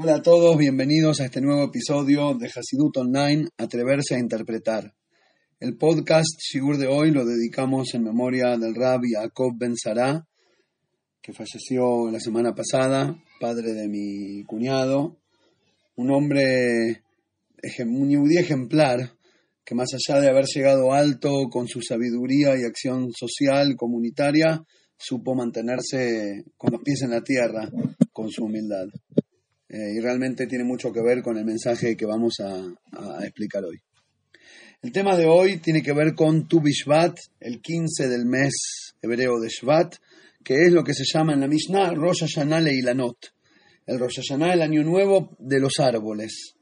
Hola a todos, bienvenidos a este nuevo episodio de Hasidut Online, Atreverse a Interpretar. El podcast Shigur de hoy lo dedicamos en memoria del Rabbi Jacob Ben Sarah, que falleció la semana pasada, padre de mi cuñado, un hombre, un yudí ejemplar, que más allá de haber llegado alto con su sabiduría y acción social, comunitaria, supo mantenerse con los pies en la tierra, con su humildad. Eh, y realmente tiene mucho que ver con el mensaje que vamos a, explicar hoy. El tema de hoy tiene que ver con Tu Bishvat, el 15 del mes hebreo de Shvat, que es lo que se llama en la Mishnah Rosh Hashanah Leilanot. El Rosh Hashanah, el año nuevo de los árboles.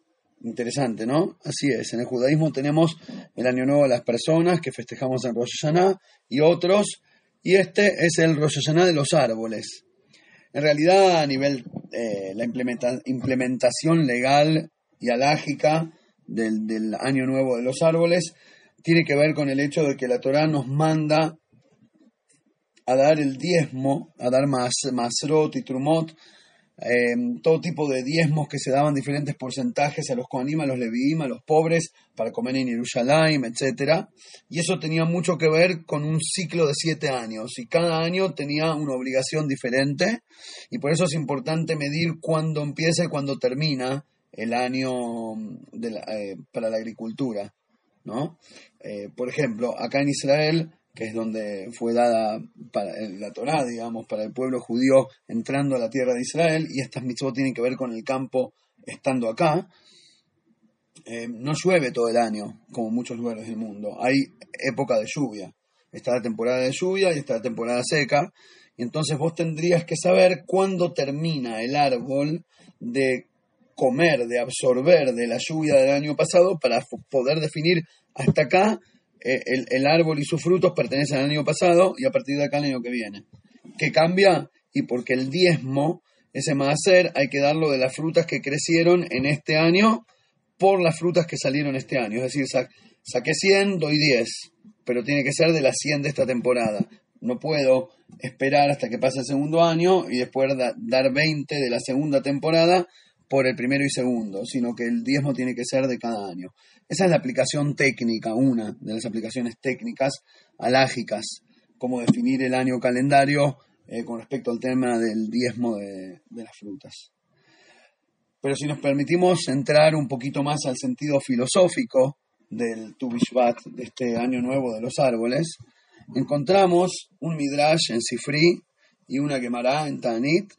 Interesante, ¿no? Así es. En el judaísmo tenemos el año nuevo de las personas que festejamos en Rosh Hashanah y otros, y este es el Rosh Hashanah de los árboles. En realidad, a nivel eh, la implementación legal y alágica del, año nuevo de los árboles, tiene que ver con el hecho de que la Torah nos manda a dar el diezmo, a dar mas, masrot y trumot, Em, todo tipo de diezmos que se daban diferentes porcentajes a los Kohanim, a los Leviim, a los pobres, para comer en Jerusalén, etc. Y eso tenía mucho que ver con un ciclo de siete años, y cada año tenía una obligación diferente, y por eso es importante medir cuándo empieza y cuándo termina el año eh, para la agricultura. ¿no? Eh, por ejemplo, acá en Israel que es donde fue dada la Torá, digamos, para el pueblo judío entrando a la tierra de Israel, y estas mitzvot tienen que ver con el campo estando acá. Eh, no llueve todo el año, como muchos lugares del mundo. Hay época de lluvia. Está la temporada de lluvia y está la temporada seca. Y entonces vos tendrías que saber cuándo termina el árbol de comer, de absorber de la lluvia del año pasado para poder definir hasta acá eh, el, árbol y sus frutos pertenecen al año pasado y a partir de acá al año que viene. ¿Qué cambia? Y porque el diezmo, ese maaser, hay que darlo de las frutas que crecieron en este año por las frutas que salieron este año. Es decir, saqué 100, doy 10, pero tiene que ser de las 100 de esta temporada. No puedo esperar hasta que pase el segundo año y después dar 20 de la segunda temporada por el primero y segundo, sino que el diezmo tiene que ser de cada año. Esa es la aplicación técnica, una de las aplicaciones técnicas alágicas, cómo definir el año calendario eh, con respecto al tema del diezmo de, las frutas. Pero si nos permitimos entrar un poquito más al sentido filosófico del Tu de este año nuevo de los árboles, encontramos un Midrash en Sifri y una Gemara en Tanit,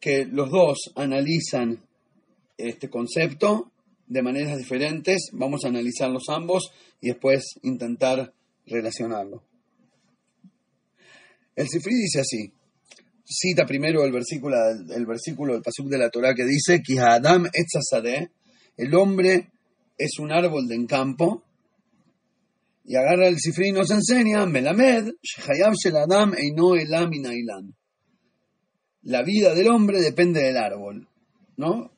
que los dos analizan este concepto de maneras diferentes, vamos a analizarlos ambos y después intentar relacionarlo. El Sifri dice así, cita primero el versículo, el versículo del Pasuk de la Torah que dice, Adam el hombre es un árbol de encampo, y agarra el Sifri y nos enseña, Melamed, Adam La vida del hombre depende del árbol, ¿no?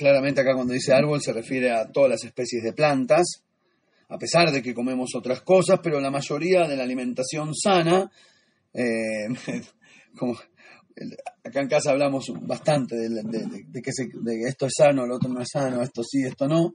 Claramente acá cuando dice árbol se refiere a todas las especies de plantas, a pesar de que comemos otras cosas, pero la mayoría de la alimentación sana, eh, como acá en casa hablamos bastante de, que esto es sano, lo otro no es sano, esto sí, esto no.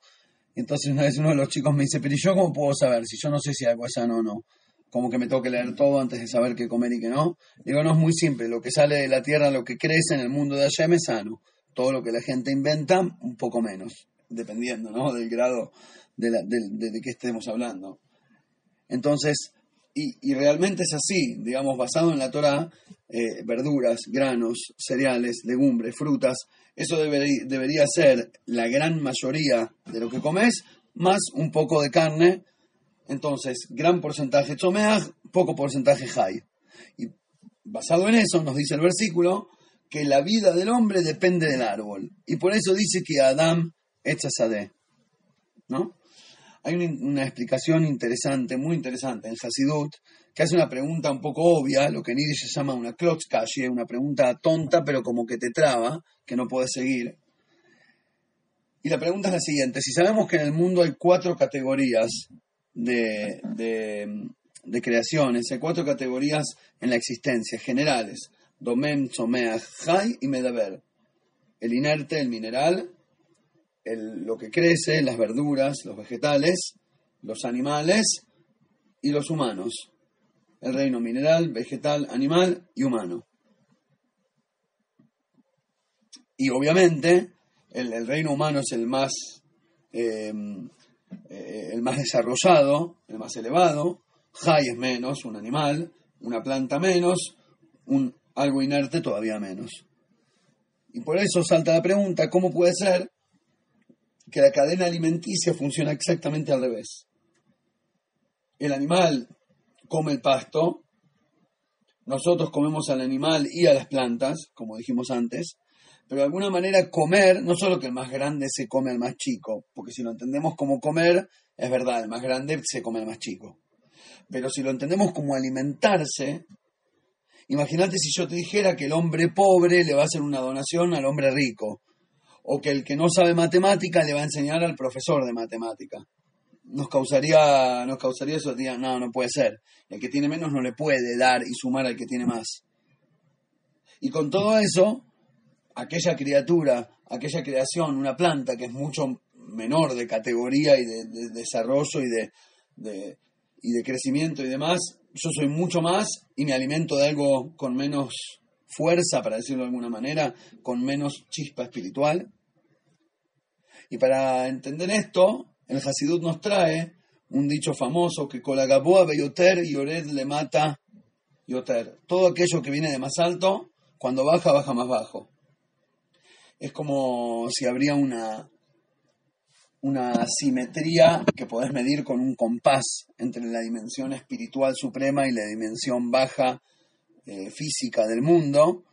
entonces una vez uno de los chicos me dice, pero ¿y yo cómo puedo saber si yo no sé si algo es sano o no? Como que me tengo que leer todo antes de saber qué comer y qué no. Digo, no es muy simple, lo que sale de la tierra, lo que crece en el mundo de allá es sano todo lo que la gente inventa, un poco menos, dependiendo ¿no? del grado de, de, que estemos hablando. Entonces, y, realmente es así, digamos, basado en la Torah, eh, verduras, granos, cereales, legumbres, frutas, eso debería ser la gran mayoría de lo que comes, más un poco de carne, entonces, gran porcentaje chomeaj, poco porcentaje hay. Y basado en eso, nos dice el versículo, que la vida del hombre depende del árbol. Y por eso dice que Adam echa sade. ¿No? Hay una, explicación interesante, muy interesante en Hasidut, que hace una pregunta un poco obvia, lo que en llama una klotzkashi, una pregunta tonta, pero como que te traba, que no puedes seguir. Y la pregunta es la siguiente: si sabemos que en el mundo hay cuatro categorías de, de, de creaciones, hay cuatro categorías en la existencia, generales, Domem, Tzomeach, Jai y Medaber. el inerte, el mineral, lo que crece, las verduras, los vegetales, los animales y los humanos. El reino mineral, vegetal, animal y humano. Y obviamente el, reino humano es el más, em, eh, el más desarrollado, el más elevado. Jai es menos, un animal, una planta menos, un, algo inerte todavía menos. Y por eso salta la pregunta, ¿cómo puede ser que la cadena alimenticia funciona exactamente al revés? El animal come el pasto, nosotros comemos al animal y a las plantas, como dijimos antes, pero de alguna manera comer, no solo que el más grande se come al más chico, porque si lo entendemos como comer, es verdad, el más grande se come al más chico. Pero si lo entendemos como alimentarse, imagínate si yo te dijera que el hombre pobre le va a hacer una donación al hombre rico, o que el que no sabe matemática le va a enseñar al profesor de matemática. Nos causaría, nos causaría eso, no, no puede ser. El que tiene menos no le puede dar y sumar al que tiene más. Y con todo eso, aquella criatura, aquella creación, una planta que es mucho menor de categoría y de, desarrollo y de, y de crecimiento y demás, yo soy mucho más y me alimento de algo con menos fuerza, para decirlo de alguna manera, con menos chispa espiritual. Y para entender esto, el Hasidut nos trae un dicho famoso que con la Gaboa Beyoter y Ored le mata Yoter. Todo aquello que viene de más alto, cuando baja, baja más bajo es como si habría una, una simetría que podés medir con un compás entre la dimensión espiritual suprema y la dimensión baja eh, física del mundo,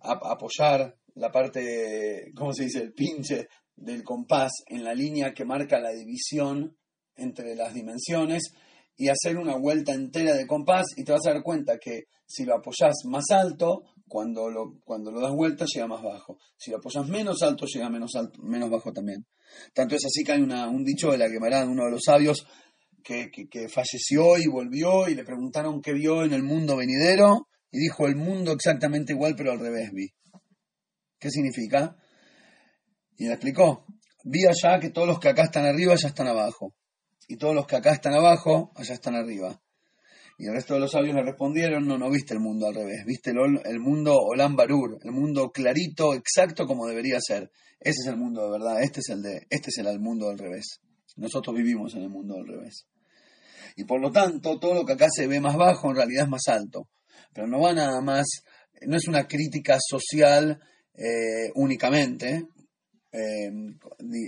apoyar la parte, ¿cómo se dice?, el pinche del compás en la línea que marca la división entre las dimensiones y hacer una vuelta entera de compás y te vas a dar cuenta que si lo apoyas más alto, cuando lo, cuando lo das vuelta llega más bajo. Si lo apoyas menos alto, llega menos, alto, menos bajo también. Tanto es así que hay una, un dicho de la Gemara, uno de los sabios, que, que, falleció y volvió y le preguntaron qué vio en el mundo venidero y dijo el mundo exactamente igual pero al revés vi. ¿Qué significa? Y le explicó, vi allá que todos los que acá están arriba ya están abajo y todos los que acá están abajo allá están arriba. Y el resto de los sabios le respondieron, no, no viste el mundo al revés, viste el, el mundo Olam Barur, el mundo clarito, exacto como debería ser. Ese es el mundo de verdad, este es el de, este es el mundo al revés. Nosotros vivimos en el mundo al revés. Y por lo tanto, todo lo que acá se ve más bajo en realidad es más alto. Pero no va nada más, no es una crítica social eh, únicamente, eh,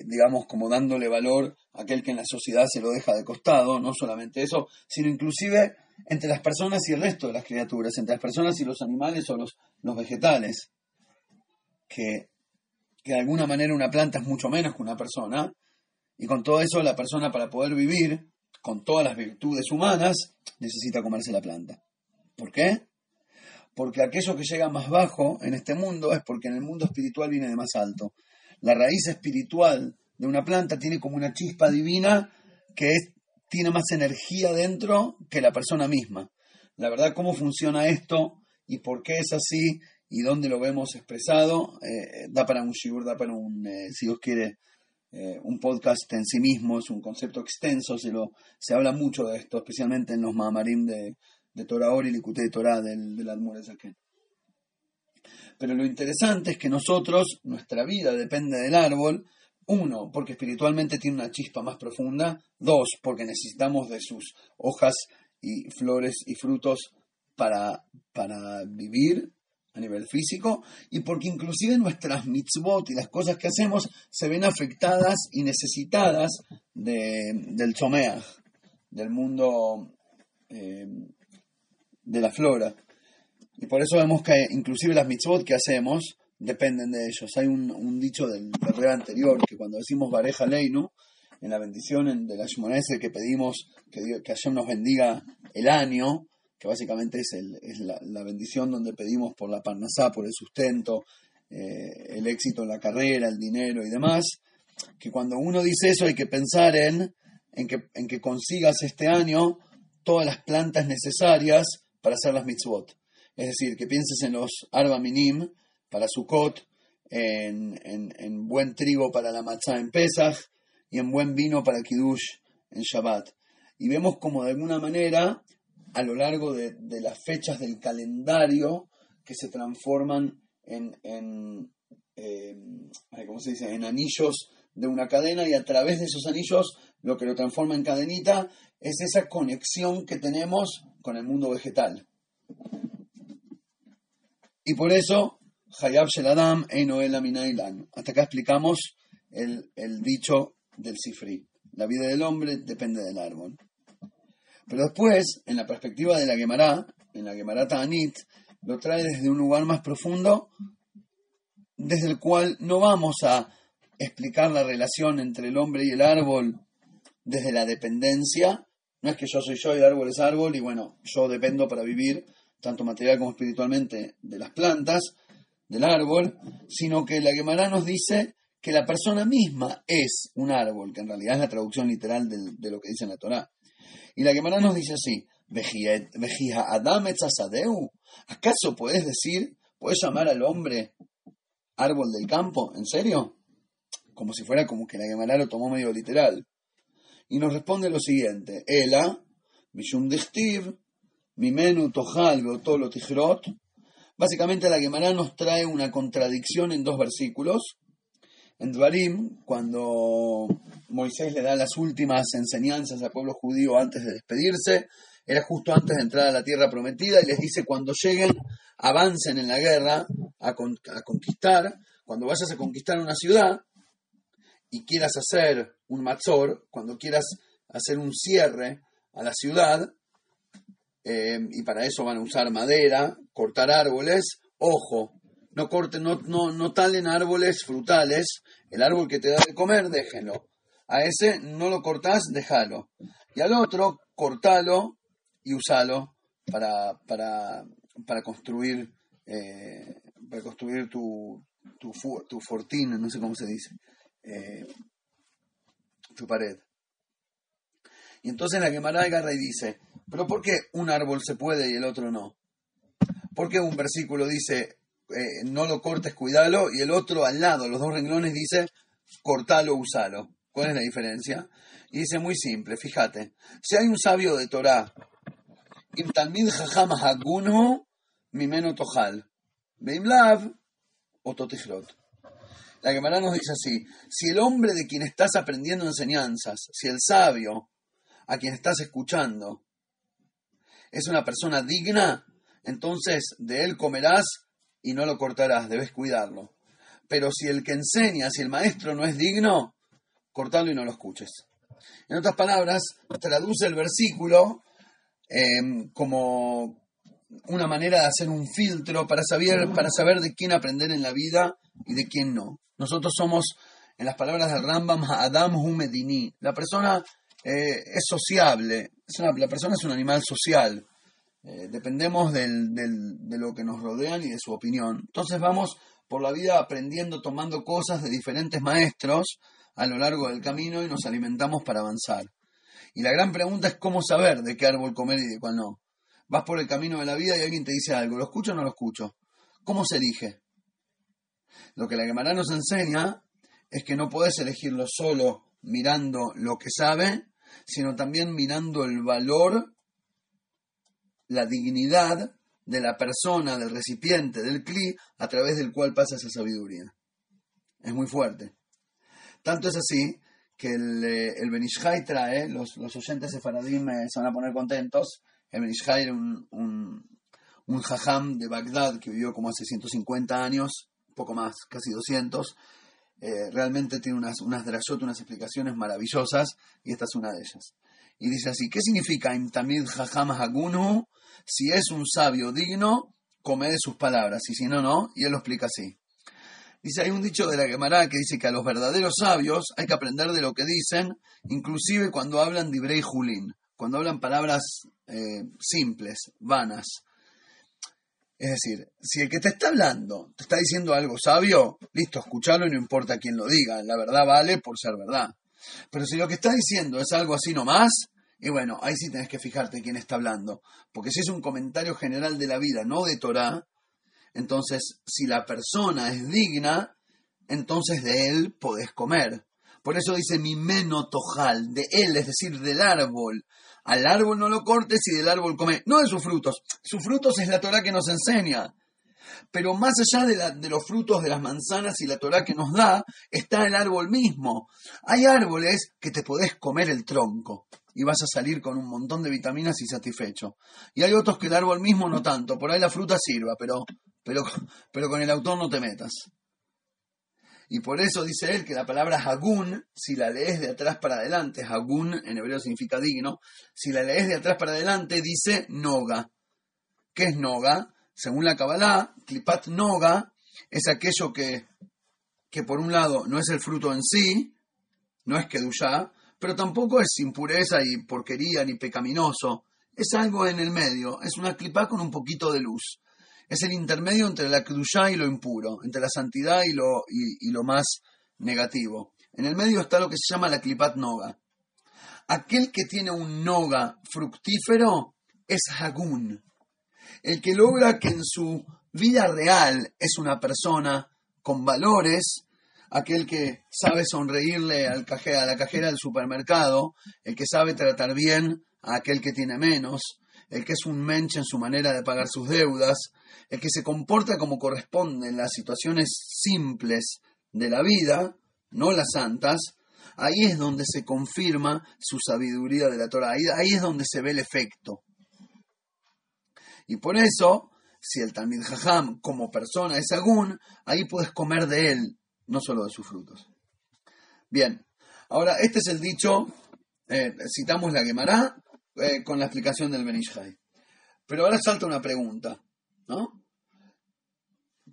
digamos, como dándole valor a aquel que en la sociedad se lo deja de costado, no solamente eso, sino inclusive entre las personas y el resto de las criaturas, entre las personas y los animales o los, los vegetales, que, que de alguna manera una planta es mucho menos que una persona, y con todo eso la persona para poder vivir con todas las virtudes humanas necesita comerse la planta. ¿Por qué? Porque aquello que llega más bajo en este mundo es porque en el mundo espiritual viene de más alto. La raíz espiritual de una planta tiene como una chispa divina que es tiene más energía dentro que la persona misma. La verdad, cómo funciona esto y por qué es así y dónde lo vemos expresado, eh, da para un shiur, da para un, eh, si Dios quiere, eh, un podcast en sí mismo, es un concepto extenso, se, lo, se habla mucho de esto, especialmente en los Mamarim de, de Torah Ori y Likutei Torah del, del Pero lo interesante es que nosotros, nuestra vida depende del árbol, uno, porque espiritualmente tiene una chispa más profunda. Dos, porque necesitamos de sus hojas y flores y frutos para, para vivir a nivel físico y porque inclusive nuestras mitzvot y las cosas que hacemos se ven afectadas y necesitadas de, del chomeach, del mundo eh, de la flora. Y por eso vemos que inclusive las mitzvot que hacemos dependen de ellos. Hay un, dicho del, del anterior que cuando decimos Bareja Leinu, en la bendición de la Shmonese que pedimos que, que Hashem nos bendiga el año, que básicamente es, la, bendición donde pedimos por la parnasá, por el sustento, eh, el éxito en la carrera, el dinero y demás, que cuando uno dice eso hay que pensar en, en, que, en que consigas este año todas las plantas necesarias para hacer las mitzvot. Es decir, que pienses en los arba minim, para Sukkot, en, en, buen trigo para la matzah en Pesach y en buen vino para Kiddush en Shabbat. Y vemos como de alguna manera, a lo largo de, las fechas del calendario, que se transforman en, en eh, ¿cómo se dice? en anillos de una cadena y a través de esos anillos lo que lo transforma en cadenita es esa conexión que tenemos con el mundo vegetal. Y por eso, Hayab Sheladam Einoel Aminailan. Hasta acá explicamos el, dicho del Sifri. La vida del hombre depende del árbol. Pero después, en la perspectiva de la Gemara, en la Gemara Ta'anit, lo trae desde un lugar más profundo, desde el cual no vamos a explicar la relación entre el hombre y el árbol desde la dependencia. No es que yo soy yo y el árbol es árbol y bueno, yo dependo para vivir, tanto material como espiritualmente, de las plantas, del árbol, sino que la Gemara nos dice que la persona misma es un árbol, que en realidad es la traducción literal de, lo que dice en la Torah. Y la Gemara nos dice así, Adam ¿acaso puedes decir, puedes llamar al hombre árbol del campo? ¿En serio? Como si fuera como que la Gemara lo tomó medio literal. Y nos responde lo siguiente, Ela, Mishum Dichtiv, Mimenu Tohal Beotolo Tijrot. Básicamente la Gemara nos trae una contradicción en dos versículos. En Dvarim, cuando Moisés le da las últimas enseñanzas al pueblo judío antes de despedirse, era justo antes de entrar a la tierra prometida y les dice cuando lleguen, avancen en la guerra a, a conquistar, cuando vayas a conquistar una ciudad y quieras hacer un matzor, cuando quieras hacer un cierre a la ciudad, eh, y para eso van a usar madera, cortar árboles, ojo, no corten, no, no, no talen árboles frutales, el árbol que te da de comer, déjenlo. A ese no lo cortás, déjalo. Y al otro, cortalo y usalo para, para, para construir, eh, para construir tu, tu, tu fortín, no sé cómo se dice. Eh, tu pared. Y entonces la Gemara agarra y dice, pero ¿por qué un árbol se puede y el otro no? ¿Por qué un versículo dice, eh, no lo cortes, cuídalo, y el otro al lado, los dos renglones dice, cortalo, usalo? ¿Cuál es la diferencia? Y dice muy simple, fíjate, si hay un sabio de Torah, mimeno tohal, beimlav o la Gemara nos dice así, si el hombre de quien estás aprendiendo enseñanzas, si el sabio a quien estás escuchando es una persona digna, entonces de él comerás y no lo cortarás, debes cuidarlo. Pero si el que enseña, si el maestro no es digno, cortalo y no lo escuches. En otras palabras, traduce el versículo em, como una manera de hacer un filtro para saber, para saber de quién aprender en la vida y de quién no. Nosotros somos, en las palabras del Rambam, Adam Humedini. La persona eh, es sociable, la persona es un animal social. Eh, dependemos de lo que nos rodean y de su opinión. Entonces vamos por la vida aprendiendo, tomando cosas de diferentes maestros a lo largo del camino y nos alimentamos para avanzar. Y la gran pregunta es cómo saber de qué árbol comer y de cuál no. Vas por el camino de la vida y alguien te dice algo, ¿lo escucho o no lo escucho? ¿Cómo se elige? Lo que la Gemara nos enseña es que no puedes elegirlo solo mirando lo que sabe, sino también mirando el valor, la dignidad de la persona, del recipiente, del cli, a través del cual pasa esa sabiduría. Es muy fuerte. Tanto es así que el, eh, el Benishai trae, los, los oyentes de Faradim se van a poner contentos, el Benishai era un, un, un jajam de Bagdad que vivió como hace 150 años, poco más, casi 200, eh, realmente tiene unas, unas drashot, unas explicaciones maravillosas, y esta es una de ellas. Y dice así, ¿qué significa imtamid jajam hagunu? Si es un sabio digno, come de sus palabras, y si no, no, y él lo explica así. Dice, hay un dicho de la Gemara que dice que a los verdaderos sabios hay que aprender de lo que dicen, inclusive cuando hablan de Ibrei Julín, cuando hablan palabras eh, simples, vanas. Es decir, si el que te está hablando te está diciendo algo sabio, listo, escúchalo y no importa quién lo diga, la verdad vale por ser verdad. Pero si lo que está diciendo es algo así nomás, y bueno, ahí sí tenés que fijarte quién está hablando. Porque si es un comentario general de la vida, no de Torah, entonces si la persona es digna, entonces de él podés comer. Por eso dice mi meno tojal, de él, es decir, del árbol. Al árbol no lo cortes y del árbol come. No de sus frutos. Sus frutos es la Torah que nos enseña. Pero más allá de, los frutos de las manzanas y la Torah que nos da, está el árbol mismo. Hay árboles que te podés comer el tronco y vas a salir con un montón de vitaminas y satisfecho. Y hay otros que el árbol mismo no tanto. Por ahí la fruta sirva, pero, pero, pero con el autor no te metas. Y por eso dice él que la palabra Hagún, si la lees de atrás para adelante, Hagún en hebreo significa digno, si la lees de atrás para adelante dice Noga. ¿Qué es Noga? Según la Kabbalah, Klipat Noga es aquello que, que por un lado no es el fruto en sí, no es Kedushá, pero tampoco es impureza y porquería ni pecaminoso. Es algo en el medio, es una clipa con un poquito de luz es el intermedio entre la Kedushá y lo impuro, entre la santidad y lo, y, lo más negativo. En el medio está lo que se llama la Klipat Noga. Aquel que tiene un Noga fructífero es Hagún. El que logra que en su vida real es una persona con valores, aquel que sabe sonreírle al cajera, a la cajera del supermercado, el que sabe tratar bien a aquel que tiene menos, el que es un mensch en su manera de pagar sus deudas, el que se comporta como corresponde en las situaciones simples de la vida, no las santas, ahí es donde se confirma su sabiduría de la Torah, ahí, es donde se ve el efecto. Y por eso, si el Talmid Jajam como persona es agún, ahí puedes comer de él, no solo de sus frutos. Bien, ahora este es el dicho, eh, citamos la Gemara eh, con la explicación del Benishai. Pero ahora salta una pregunta, ¿no?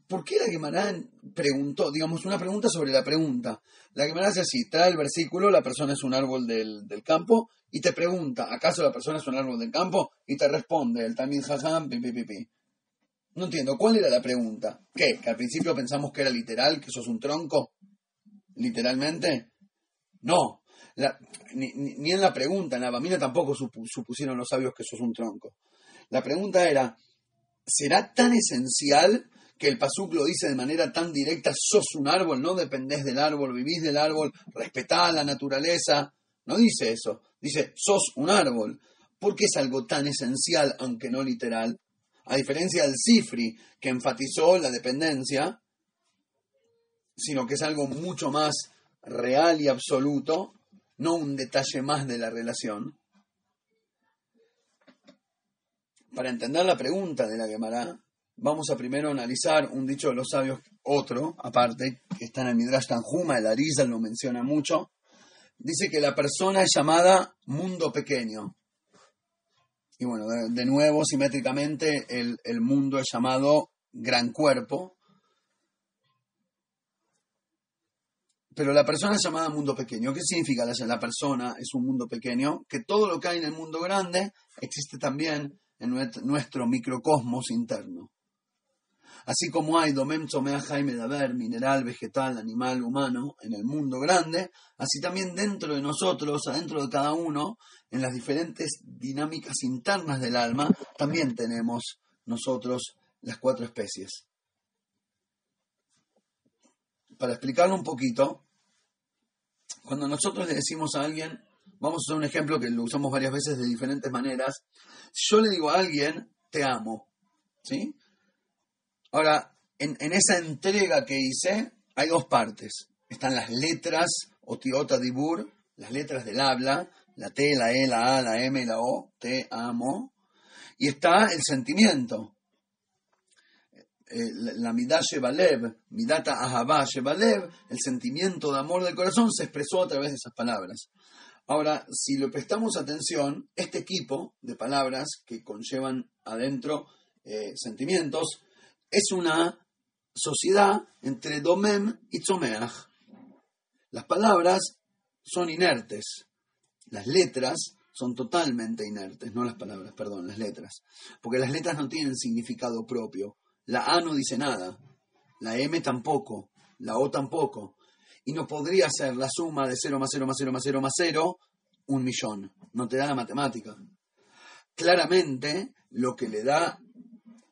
¿Por qué la Gemara preguntó, digamos, una pregunta sobre la pregunta? La Gemara hace así, trae el versículo, la persona es un árbol del, campo, y te pregunta, ¿acaso la persona es un árbol del campo? Y te responde, el Tamid Hazam, pi, pi, pi, No entiendo, ¿cuál era la pregunta? ¿Qué? ¿Que al principio pensamos que era literal, que sos un tronco? ¿Literalmente? No. ni, en la pregunta, en la Bamina tampoco supusieron los sabios que sos un tronco. La pregunta era, ¿será tan esencial que el Pasuk lo dice de manera tan directa, sos un árbol, no dependés del árbol, vivís del árbol, respetá la naturaleza. No dice eso, dice sos un árbol. ¿Por qué es algo tan esencial, aunque no literal? A diferencia del Cifri, que enfatizó la dependencia, sino que es algo mucho más real y absoluto, no un detalle más de la relación. Para entender la pregunta de la Gemara, vamos a primero analizar un dicho de los sabios, otro, aparte, que está en el Midrash Tanjuma, el Arizal lo menciona mucho. Dice que la persona es llamada mundo pequeño. Y bueno, de, nuevo, simétricamente, el, el, mundo es llamado gran cuerpo. Pero la persona es llamada mundo pequeño. ¿Qué significa la, la persona es un mundo pequeño? Que todo lo que hay en el mundo grande existe también en nuestro microcosmos interno. Así como hay Domem Tzomea Jaime Daber, mineral, vegetal, animal, humano, en el mundo grande, así también dentro de nosotros, adentro de cada uno, en las diferentes dinámicas internas del alma, también tenemos nosotros las cuatro especies. Para explicarlo un poquito, cuando nosotros le decimos a alguien, vamos a hacer un ejemplo que lo usamos varias veces de diferentes maneras, si yo le digo a alguien, te amo, ¿sí? Ahora, en, esa entrega que hice, hay dos partes. Están las letras, otiota dibur, las letras del habla, la T, la E, la A, la M la O, te amo. Y está el sentimiento. Eh, la midá Shebalev, midata ahavá Shebalev, el sentimiento de amor del corazón se expresó a través de esas palabras. Ahora, si le prestamos atención, este equipo de palabras que conllevan adentro eh, sentimientos, es una sociedad entre Domem y Tzomeach. Las palabras son inertes, las letras son totalmente inertes, no las palabras, perdón, las letras, porque las letras no tienen significado propio. La A no dice nada, la M tampoco, la O tampoco, y no podría ser la suma de 0 más 0 más 0 más 0 más 0 un millón, no te da la matemática. Claramente, lo que le da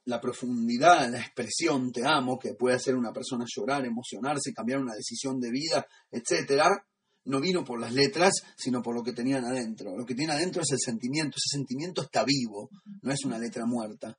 la profundidad, la expresión te amo, que puede hacer una persona llorar, emocionarse, cambiar una decisión de vida, etcétera, no vino por las letras, sino por lo que tenían adentro. Lo que tiene adentro es el sentimiento. Ese sentimiento está vivo, no es una letra muerta.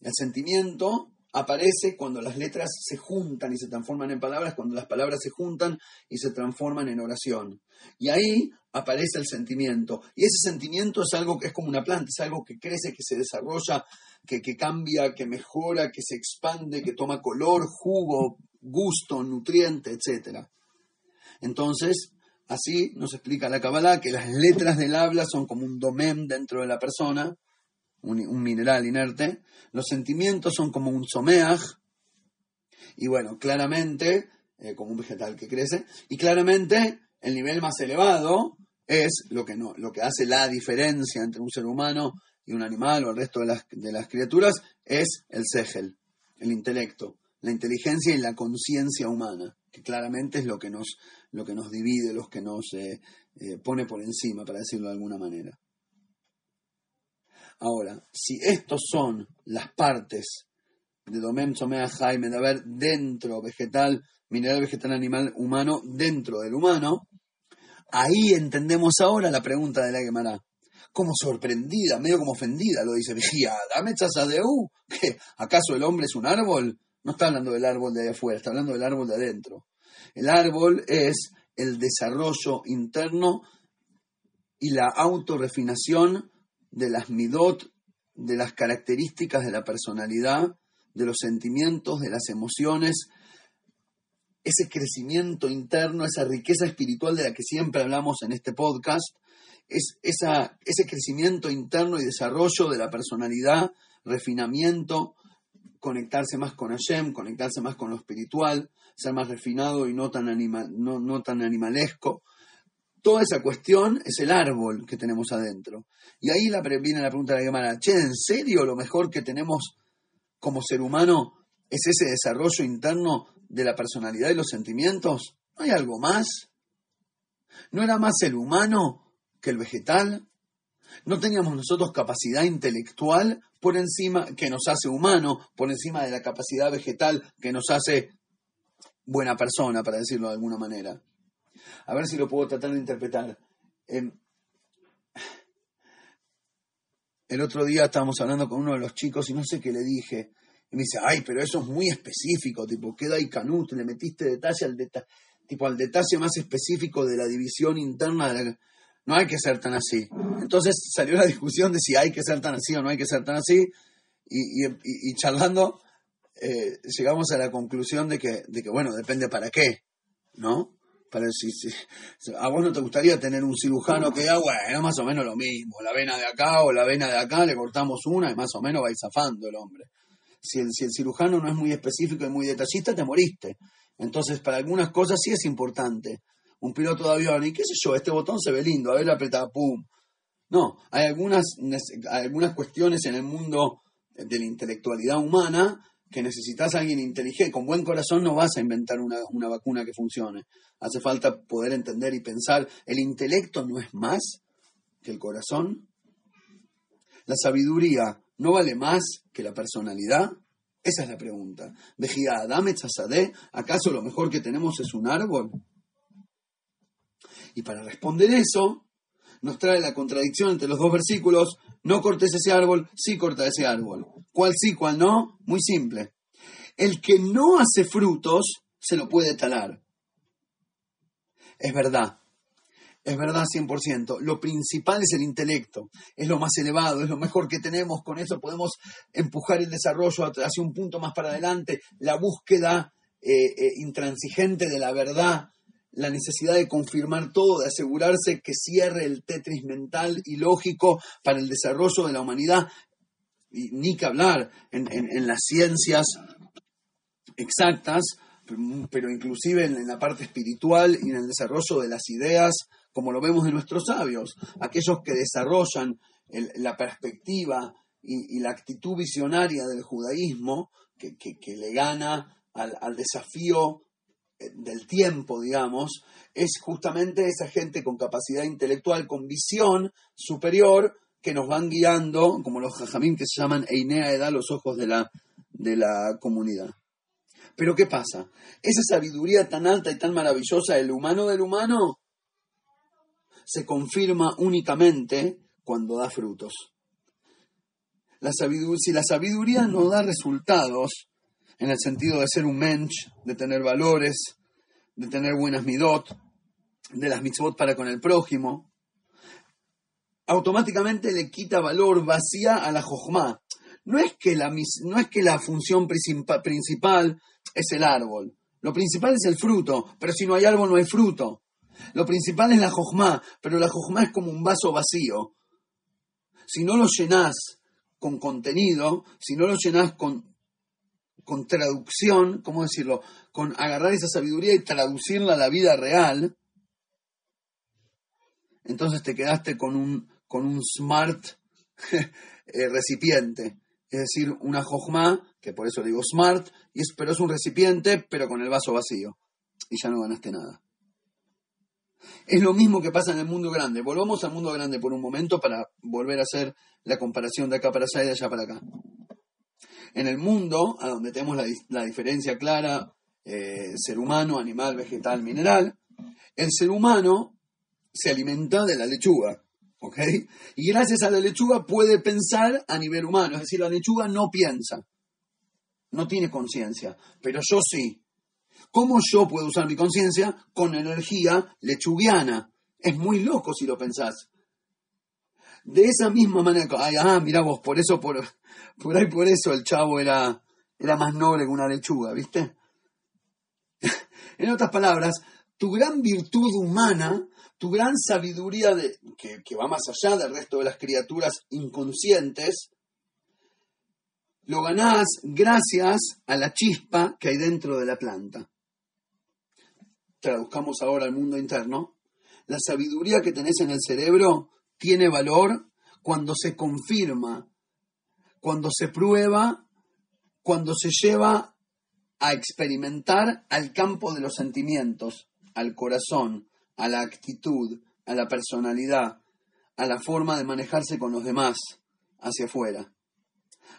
El sentimiento aparece cuando las letras se juntan y se transforman en palabras, cuando las palabras se juntan y se transforman en oración. Y ahí aparece el sentimiento. Y ese sentimiento es algo que es como una planta, es algo que crece, que se desarrolla, que, que cambia, que mejora, que se expande, que toma color, jugo, gusto, nutriente, etc. Entonces, así nos explica la Kabbalah que las letras del habla son como un domen dentro de la persona, un, mineral inerte. Los sentimientos son como un someaj, y bueno, claramente, eh, como un vegetal que crece, y claramente el nivel más elevado es lo que, no, lo que hace la diferencia entre un ser humano y un animal o el resto de las, de las criaturas, es el segel, el intelecto, la inteligencia y la conciencia humana, que claramente es lo que nos, lo que nos divide, lo que nos eh, eh, pone por encima, para decirlo de alguna manera. Ahora, si estos son las partes de Domem Somea Jaime, de haber dentro vegetal, mineral, vegetal, animal, humano, dentro del humano, ahí entendemos ahora la pregunta de la Gemara. Como sorprendida, medio como ofendida, lo dice Vigía, dame U, ¿qué? ¿Acaso el hombre es un árbol? No está hablando del árbol de afuera, está hablando del árbol de adentro. El árbol es el desarrollo interno y la autorrefinación de las midot, de las características de la personalidad, de los sentimientos, de las emociones, ese crecimiento interno, esa riqueza espiritual de la que siempre hablamos en este podcast, es esa, ese crecimiento interno y desarrollo de la personalidad, refinamiento, conectarse más con Hashem, conectarse más con lo espiritual, ser más refinado y no tan, no, no tan animalesco, toda esa cuestión es el árbol que tenemos adentro. Y ahí la, viene la pregunta de la Gemara, che, ¿en serio lo mejor que tenemos como ser humano es ese desarrollo interno de la personalidad y los sentimientos? ¿No hay algo más? ¿No era más el humano que el vegetal? ¿No teníamos nosotros capacidad intelectual por encima que nos hace humano, por encima de la capacidad vegetal que nos hace buena persona, para decirlo de alguna manera? A ver si lo puedo tratar de interpretar. Em, el otro día estábamos hablando con uno de los chicos y no sé qué le dije. Y me dice, ay, pero eso es muy específico, tipo, queda ahí canut, le metiste detalle al detalle, tipo, al detalle más específico de la división interna No hay que ser tan así. Entonces salió la discusión de si hay que ser tan así o no hay que ser tan así. Y, charlando, eh, llegamos a la conclusión de que, de que, bueno, depende para qué, ¿no? Para si, a vos no te gustaría tener un cirujano que diga, bueno, más o menos lo mismo, la vena de acá o la vena de acá, le cortamos una y más o menos va zafando el hombre. Si el, si el cirujano no es muy específico y muy detallista, te moriste. Entonces, para algunas cosas sí es importante. Un piloto de avión, y qué sé yo, este botón se ve lindo, a ver, apretado, pum. No, hay algunas, hay algunas cuestiones en el mundo de la intelectualidad humana que necesitas a alguien inteligente, con buen corazón no vas a inventar una, una, vacuna que funcione. Hace falta poder entender y pensar. ¿El intelecto no es más que el corazón? ¿La sabiduría no vale más que la personalidad? Esa es la pregunta. Vejía chazadé, ¿acaso lo mejor que tenemos es un árbol? Y para responder eso, nos trae la contradicción entre los dos versículos, no cortes ese árbol, sí corta ese árbol. ¿Cuál sí, cuál no? Muy simple. El que no hace frutos, se lo puede talar. Es verdad, es verdad 100%. Lo principal es el intelecto, es lo más elevado, es lo mejor que tenemos. Con eso podemos empujar el desarrollo hacia un punto más para adelante, la búsqueda eh, eh, intransigente de la verdad, la necesidad de confirmar todo, de asegurarse que cierre el tetris mental y lógico para el desarrollo de la humanidad, y ni que hablar en, las ciencias exactas, pero inclusive en, la parte espiritual y en el desarrollo de las ideas, como lo vemos en nuestros sabios, aquellos que desarrollan la perspectiva y, la actitud visionaria del judaísmo, que, le gana al desafío del tiempo, digamos, es justamente esa gente con capacidad intelectual, con visión superior, que nos van guiando, como los jajamín que se llaman Einea Edad, los ojos de la, de la comunidad. Pero ¿qué pasa? Esa sabiduría tan alta y tan maravillosa del humano del humano se confirma únicamente cuando da frutos. La si la sabiduría no da resultados, en el sentido de ser un mensch, de tener valores, de tener buenas midot, de las mitzvot para con el prójimo, automáticamente le quita valor vacía a la jojma. No es que la, no es que la función principal es el árbol. Lo principal es el fruto, pero si no hay árbol no hay fruto. Lo principal es la jojma, pero la jojma es como un vaso vacío. Si no lo llenas con contenido, si no lo llenas con, con traducción, ¿cómo decirlo? Con agarrar esa sabiduría y traducirla a la vida real, entonces te quedaste con un, con un smart eh, recipiente. Es decir, una jojma, que por eso digo smart, y es, pero es un recipiente, pero con el vaso vacío. Y ya no ganaste nada. Es lo mismo que pasa en el mundo grande. Volvamos al mundo grande por un momento para volver a hacer la comparación de acá para allá y de allá para acá. En el mundo, a donde tenemos la, diferencia clara, eh, ser humano, animal, vegetal, mineral, el ser humano se alimenta de la lechuga. ¿ok? Y gracias a la lechuga puede pensar a nivel humano, es decir, la lechuga no piensa, no tiene conciencia, pero yo sí. ¿Cómo yo puedo usar mi conciencia con energía lechugiana? Es muy loco si lo pensás. De esa misma manera, ah, mira vos, por eso, por, por ahí por eso el chavo era, era más noble que una lechuga, ¿viste? en otras palabras, tu gran virtud humana tu gran sabiduría de, que, va más allá del resto de las criaturas inconscientes, lo ganás gracias a la chispa que hay dentro de la planta. Traduzcamos ahora al mundo interno. La sabiduría que tenés en el cerebro tiene valor cuando se confirma, cuando se prueba, cuando se lleva a experimentar al campo de los sentimientos, al corazón, a la actitud, a la personalidad, a la forma de manejarse con los demás hacia afuera.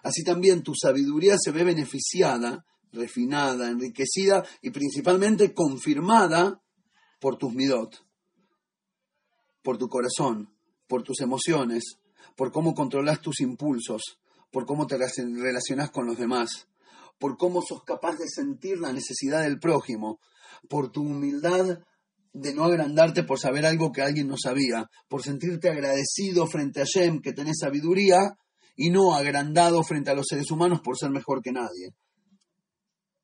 Así también tu sabiduría se ve beneficiada, refinada, enriquecida y principalmente confirmada por tus midot, por tu corazón, por tus emociones, por cómo controlas tus impulsos, por cómo te relacionas con los demás, por cómo sos capaz de sentir la necesidad del prójimo, por tu humildad de no agrandarte por saber algo que alguien no sabía, por sentirte agradecido frente a Shem que tenés sabiduría y no agrandado frente a los seres humanos por ser mejor que nadie.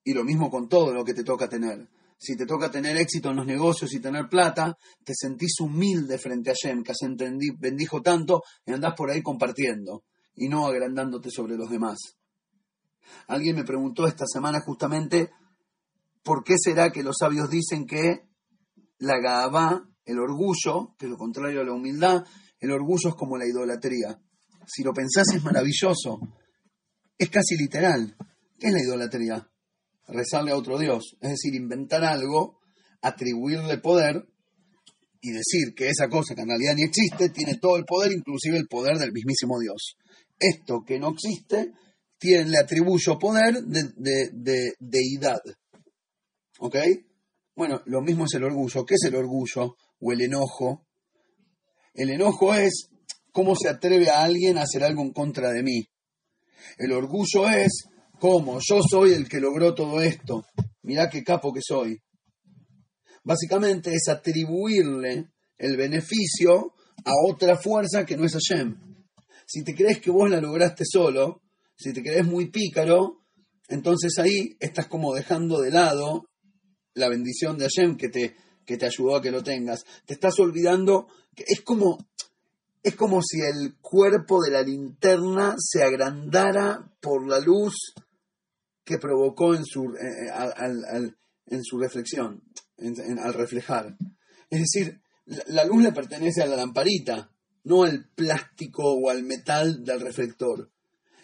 Y lo mismo con todo lo que te toca tener. Si te toca tener éxito en los negocios y tener plata, te sentís humilde frente a Shem, que se bendijo tanto y andás por ahí compartiendo y no agrandándote sobre los demás. Alguien me preguntó esta semana justamente por qué será que los sabios dicen que la gabá, el orgullo, que es lo contrario a la humildad, el orgullo es como la idolatría. Si lo pensás es maravilloso, es casi literal. ¿Qué es la idolatría? Rezarle a otro Dios, es decir, inventar algo, atribuirle poder y decir que esa cosa que en realidad ni existe tiene todo el poder, inclusive el poder del mismísimo Dios. Esto que no existe, tiene, le atribuyo poder de, de, de deidad. ¿Ok? Bueno, lo mismo es el orgullo. ¿Qué es el orgullo o el enojo? El enojo es cómo se atreve a alguien a hacer algo en contra de mí. El orgullo es cómo yo soy el que logró todo esto. Mirá qué capo que soy. Básicamente es atribuirle el beneficio a otra fuerza que no es Hashem. Si te crees que vos la lograste solo, si te crees muy pícaro, entonces ahí estás como dejando de lado la bendición de Hashem que te, que te ayudó a que lo tengas. Te estás olvidando que es como, es como si el cuerpo de la linterna se agrandara por la luz que provocó en su, eh, eh, en su reflexión, al reflejar. Es decir, la luz le pertenece a la lamparita, no al plástico o al metal del reflector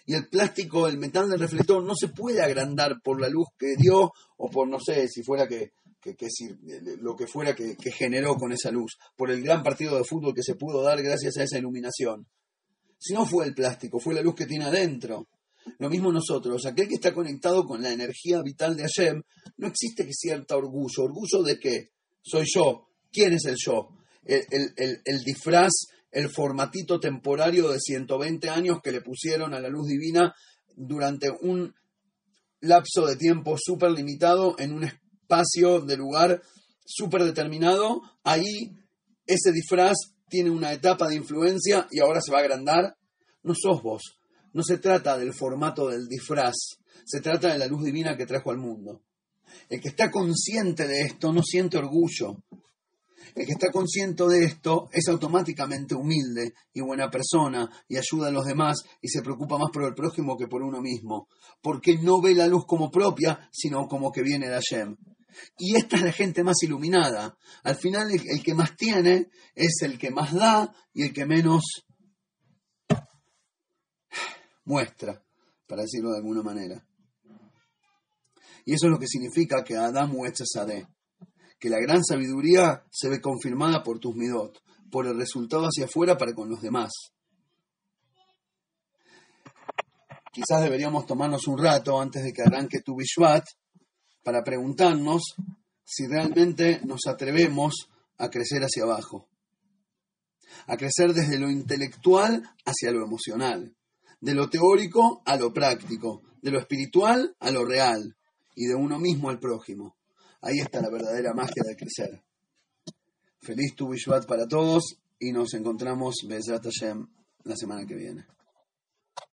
y el plástico, el metal del reflector no se puede agrandar por la luz que dio o por, no sé, si fuera que, que, lo que fuera que, que, generó con esa luz, por el gran partido de fútbol que se pudo dar gracias a esa iluminación. Si no fue el plástico, fue la luz que tiene adentro. Lo mismo nosotros, aquel que está conectado con la energía vital de Hashem, no existe que cierta orgullo. ¿Orgullo de qué? Soy yo. ¿Quién es el yo? El, disfraz, el formatito temporario de 120 años que le pusieron a la luz divina durante un lapso de tiempo súper limitado en un espacio de lugar súper determinado. Ahí ese disfraz tiene una etapa de influencia y ahora se va a agrandar. No sos vos, no se trata del formato del disfraz, se trata de la luz divina que trajo al mundo. El que está consciente de esto no siente orgullo. El que está consciente de esto es automáticamente humilde y buena persona y ayuda a los demás y se preocupa más por el prójimo que por uno mismo, porque no ve la luz como propia, sino como que viene de Hashem. Y esta es la gente más iluminada. Al final el que más tiene es el que más da y el que menos muestra, para decirlo de alguna manera. Y eso es lo que significa que Adam Sade, que la gran sabiduría se ve confirmada por tus midot, por el resultado hacia afuera para con los demás. Quizás deberíamos tomarnos un rato antes de que arranque tu Bishvat para preguntarnos si realmente nos atrevemos a crecer hacia abajo, a crecer desde lo intelectual hacia lo emocional, de lo teórico a lo práctico, de lo espiritual a lo real y de uno mismo al prójimo. Ahí está la verdadera magia de crecer. Feliz Tu para todos y nos encontramos, Bezrat Hashem, la semana que viene.